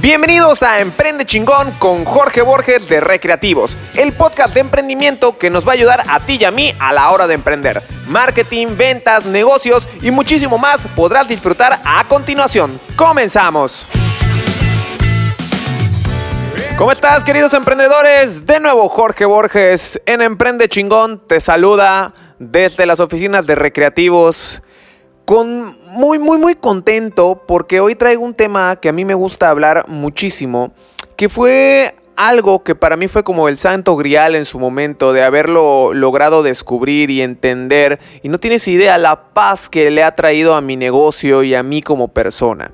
Bienvenidos a Emprende Chingón con Jorge Borges de Recreativos, el podcast de emprendimiento que nos va a ayudar a ti y a mí a la hora de emprender. Marketing, ventas, negocios y muchísimo más podrás disfrutar a continuación. Comenzamos. ¿Cómo estás, queridos emprendedores? De nuevo, Jorge Borges en Emprende Chingón te saluda desde las oficinas de Recreativos con muy, muy, muy contento porque hoy traigo un tema que a mí me gusta hablar muchísimo, que fue algo que para mí fue como el santo grial en su momento de haberlo logrado descubrir y entender y no tienes idea la paz que le ha traído a mi negocio y a mí como persona.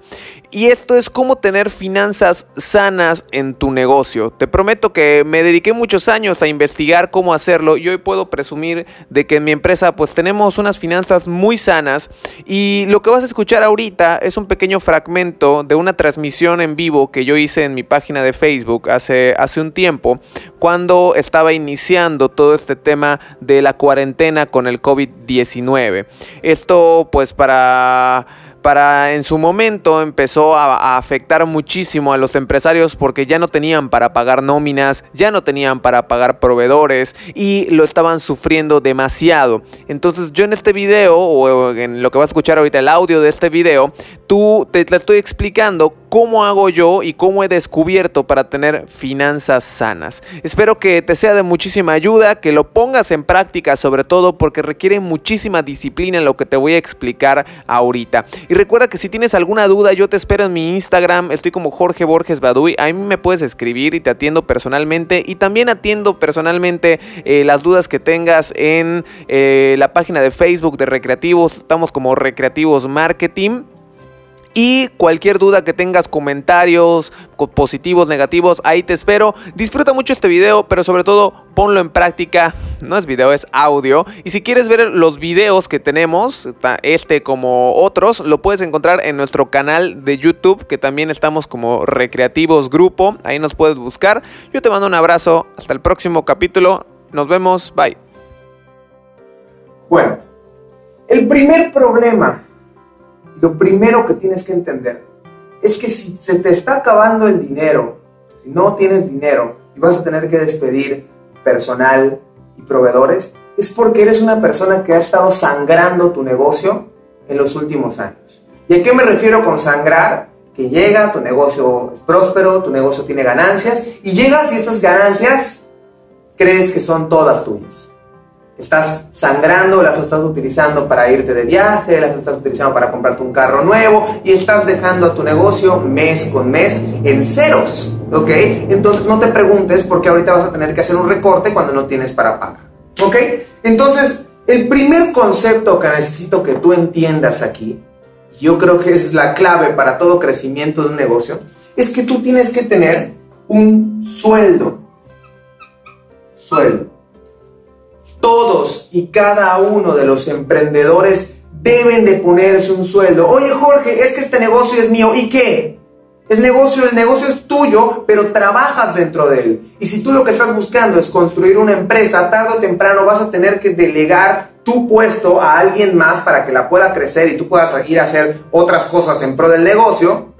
Y esto es cómo tener finanzas sanas en tu negocio. Te prometo que me dediqué muchos años a investigar cómo hacerlo y hoy puedo presumir de que en mi empresa pues tenemos unas finanzas muy sanas y lo que vas a escuchar ahorita es un pequeño fragmento de una transmisión en vivo que yo hice en mi página de Facebook hace, hace un tiempo cuando estaba iniciando todo este tema de la cuarentena con el COVID-19. Esto pues para para en su momento empezó a, afectar muchísimo a los empresarios porque ya no tenían para pagar nóminas, ya no tenían para pagar proveedores y lo estaban sufriendo demasiado. Entonces yo en este video o en lo que vas a escuchar ahorita el audio de este video, tú te, te estoy explicando cómo hago yo y cómo he descubierto para tener finanzas sanas. Espero que te sea de muchísima ayuda, que lo pongas en práctica sobre todo porque requiere muchísima disciplina lo que te voy a explicar ahorita. Y recuerda que si tienes alguna duda, yo te espero en mi Instagram, estoy como Jorge Borges Baduy, a mí me puedes escribir y te atiendo personalmente y también atiendo personalmente eh, las dudas que tengas en eh, la página de Facebook de Recreativos, estamos como Recreativos Marketing. Y cualquier duda que tengas, comentarios positivos, negativos, ahí te espero. Disfruta mucho este video, pero sobre todo ponlo en práctica. No es video, es audio. Y si quieres ver los videos que tenemos, este como otros, lo puedes encontrar en nuestro canal de YouTube, que también estamos como Recreativos Grupo. Ahí nos puedes buscar. Yo te mando un abrazo. Hasta el próximo capítulo. Nos vemos. Bye. Bueno, el primer problema lo primero que tienes que entender es que si se te está acabando el dinero, si no tienes dinero y vas a tener que despedir personal y proveedores, es porque eres una persona que ha estado sangrando tu negocio en los últimos años. ¿Y a qué me refiero con sangrar? Que llega, tu negocio es próspero, tu negocio tiene ganancias y llegas y esas ganancias crees que son todas tuyas. Estás sangrando, las estás utilizando para irte de viaje, las estás utilizando para comprarte un carro nuevo y estás dejando a tu negocio mes con mes en ceros, ¿ok? Entonces no te preguntes por qué ahorita vas a tener que hacer un recorte cuando no tienes para pagar, ¿ok? Entonces, el primer concepto que necesito que tú entiendas aquí, yo creo que es la clave para todo crecimiento de un negocio, es que tú tienes que tener un sueldo. Sueldo todos y cada uno de los emprendedores deben de ponerse un sueldo. Oye Jorge, es que este negocio es mío. ¿Y qué? El negocio, el negocio es tuyo, pero trabajas dentro de él. Y si tú lo que estás buscando es construir una empresa, tarde o temprano vas a tener que delegar tu puesto a alguien más para que la pueda crecer y tú puedas ir a hacer otras cosas en pro del negocio.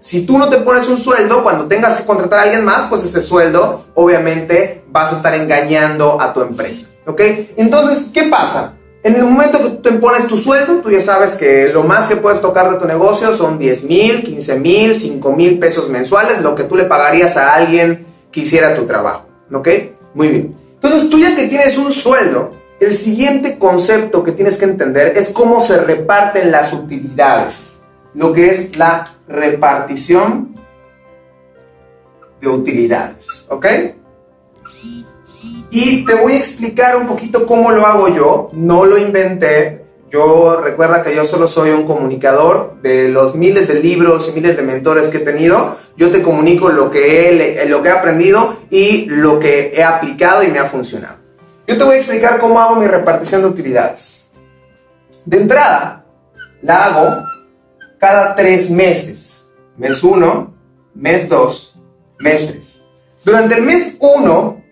Si tú no te pones un sueldo, cuando tengas que contratar a alguien más, pues ese sueldo obviamente vas a estar engañando a tu empresa. ¿Ok? Entonces, ¿qué pasa? En el momento que tú te pones tu sueldo, tú ya sabes que lo más que puedes tocar de tu negocio son 10 mil, 15 mil, 5 mil pesos mensuales, lo que tú le pagarías a alguien que hiciera tu trabajo. ¿Ok? Muy bien. Entonces, tú ya que tienes un sueldo, el siguiente concepto que tienes que entender es cómo se reparten las utilidades. Lo que es la repartición de utilidades. ¿Ok? Y te voy a explicar un poquito cómo lo hago yo. No lo inventé. Yo recuerda que yo solo soy un comunicador de los miles de libros y miles de mentores que he tenido. Yo te comunico lo que he, lo que he aprendido y lo que he aplicado y me ha funcionado. Yo te voy a explicar cómo hago mi repartición de utilidades. De entrada, la hago cada tres meses. Mes 1, mes 2, mes 3. Durante el mes 1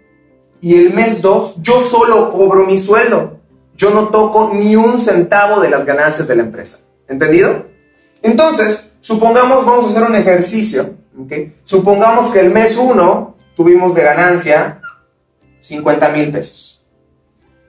y el mes 2 yo solo cobro mi sueldo. Yo no toco ni un centavo de las ganancias de la empresa. ¿Entendido? Entonces, supongamos vamos a hacer un ejercicio. Supongamos que el mes 1 tuvimos de ganancia 50 mil pesos.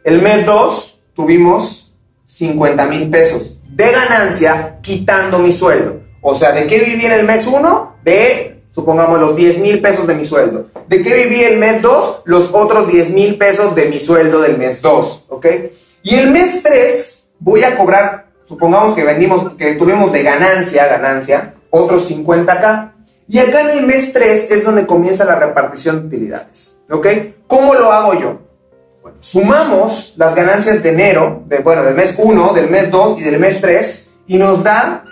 El mes 2 tuvimos 50 mil pesos de ganancia quitando mi sueldo. O sea, ¿de qué viví en el mes 1? De, supongamos, los 10 mil pesos de mi sueldo. ¿De qué viví el mes 2? Los otros 10 mil pesos de mi sueldo del mes 2. ¿Ok? Y el mes 3 voy a cobrar, supongamos que vendimos, que tuvimos de ganancia, ganancia, otros 50k. Y acá en el mes 3 es donde comienza la repartición de utilidades. ¿Ok? ¿Cómo lo hago yo? Sumamos las ganancias de enero, de, bueno, del mes 1, del mes 2 y del mes 3, y nos da,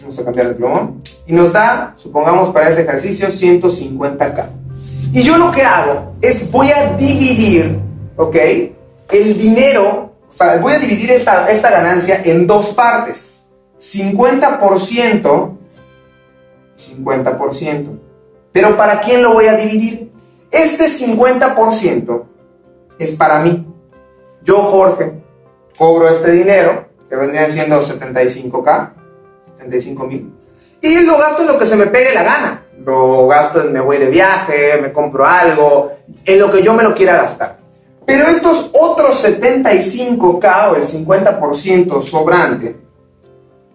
vamos a cambiar el plumón, y nos da, supongamos para este ejercicio, 150k. Y yo lo que hago es voy a dividir, ¿ok? El dinero, o sea, voy a dividir esta, esta ganancia en dos partes. 50% y 50%. Pero ¿para quién lo voy a dividir? Este 50% es para mí. Yo, Jorge, cobro este dinero, que vendría siendo 75k, 75 mil, y lo gasto en lo que se me pegue la gana. Lo gasto en me voy de viaje, me compro algo, en lo que yo me lo quiera gastar. Pero estos otros 75k o el 50% sobrante,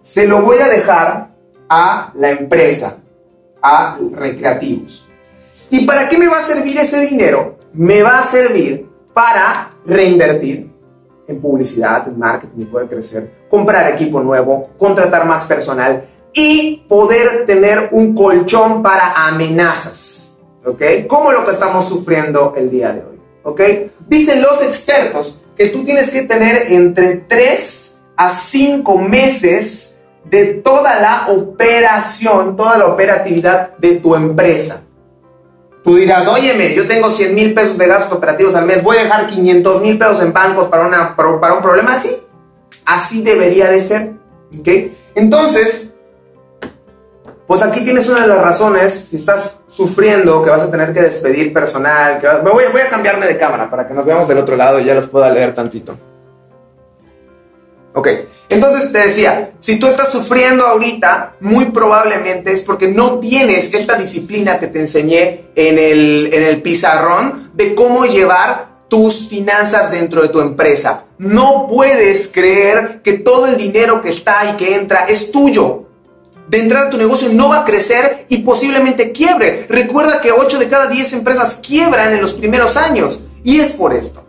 se lo voy a dejar a la empresa, a recreativos. ¿Y para qué me va a servir ese dinero? Me va a servir para reinvertir en publicidad, en marketing y poder crecer, comprar equipo nuevo, contratar más personal y poder tener un colchón para amenazas. ¿Ok? Como lo que estamos sufriendo el día de hoy. ¿Ok? Dicen los expertos que tú tienes que tener entre 3 a 5 meses de toda la operación, toda la operatividad de tu empresa. Tú dirás, óyeme, yo tengo 100 mil pesos de gastos operativos al mes, voy a dejar 500 mil pesos en bancos para, una, para un problema así. Así debería de ser. ¿ok? Entonces, pues aquí tienes una de las razones, si estás sufriendo que vas a tener que despedir personal, que voy, voy a cambiarme de cámara para que nos veamos del otro lado y ya los pueda leer tantito. Ok, entonces te decía, si tú estás sufriendo ahorita, muy probablemente es porque no tienes esta disciplina que te enseñé en el, en el pizarrón de cómo llevar tus finanzas dentro de tu empresa. No puedes creer que todo el dinero que está y que entra es tuyo. De entrar a tu negocio no va a crecer y posiblemente quiebre. Recuerda que 8 de cada 10 empresas quiebran en los primeros años. Y es por esto.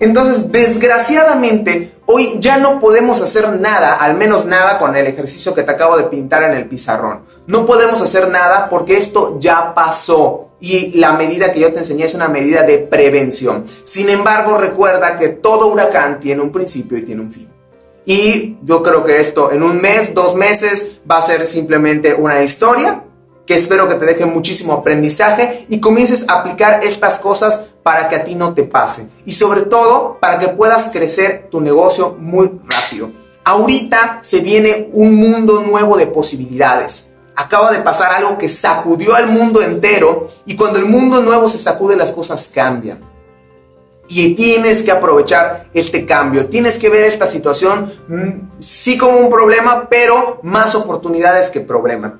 Entonces, desgraciadamente, hoy ya no podemos hacer nada, al menos nada con el ejercicio que te acabo de pintar en el pizarrón. No podemos hacer nada porque esto ya pasó. Y la medida que yo te enseñé es una medida de prevención. Sin embargo, recuerda que todo huracán tiene un principio y tiene un fin. Y yo creo que esto en un mes, dos meses, va a ser simplemente una historia que espero que te deje muchísimo aprendizaje y comiences a aplicar estas cosas para que a ti no te pase. Y sobre todo, para que puedas crecer tu negocio muy rápido. Ahorita se viene un mundo nuevo de posibilidades. Acaba de pasar algo que sacudió al mundo entero y cuando el mundo nuevo se sacude las cosas cambian. Y tienes que aprovechar este cambio. Tienes que ver esta situación mm, sí como un problema, pero más oportunidades que problema.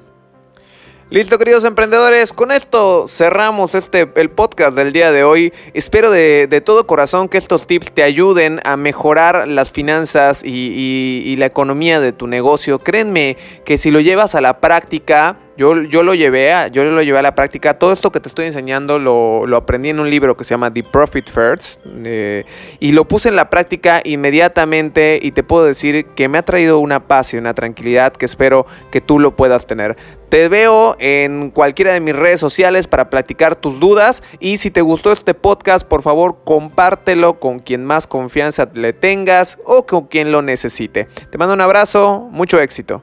Listo, queridos emprendedores, con esto cerramos este el podcast del día de hoy. Espero de, todo corazón que estos tips te ayuden a mejorar las finanzas y la economía de tu negocio. Créanme que si lo llevas a la práctica, yo, lo llevé a, yo lo llevé a la práctica. Todo esto que te estoy enseñando lo, aprendí en un libro que se llama The Profit First. Eh, y lo puse en la práctica inmediatamente y te puedo decir que me ha traído una paz y una tranquilidad que espero que tú lo puedas tener. Te veo en cualquiera de mis redes sociales para platicar tus dudas y si te gustó este podcast, por favor compártelo con quien más confianza le tengas o con quien lo necesite. Te mando un abrazo, mucho éxito.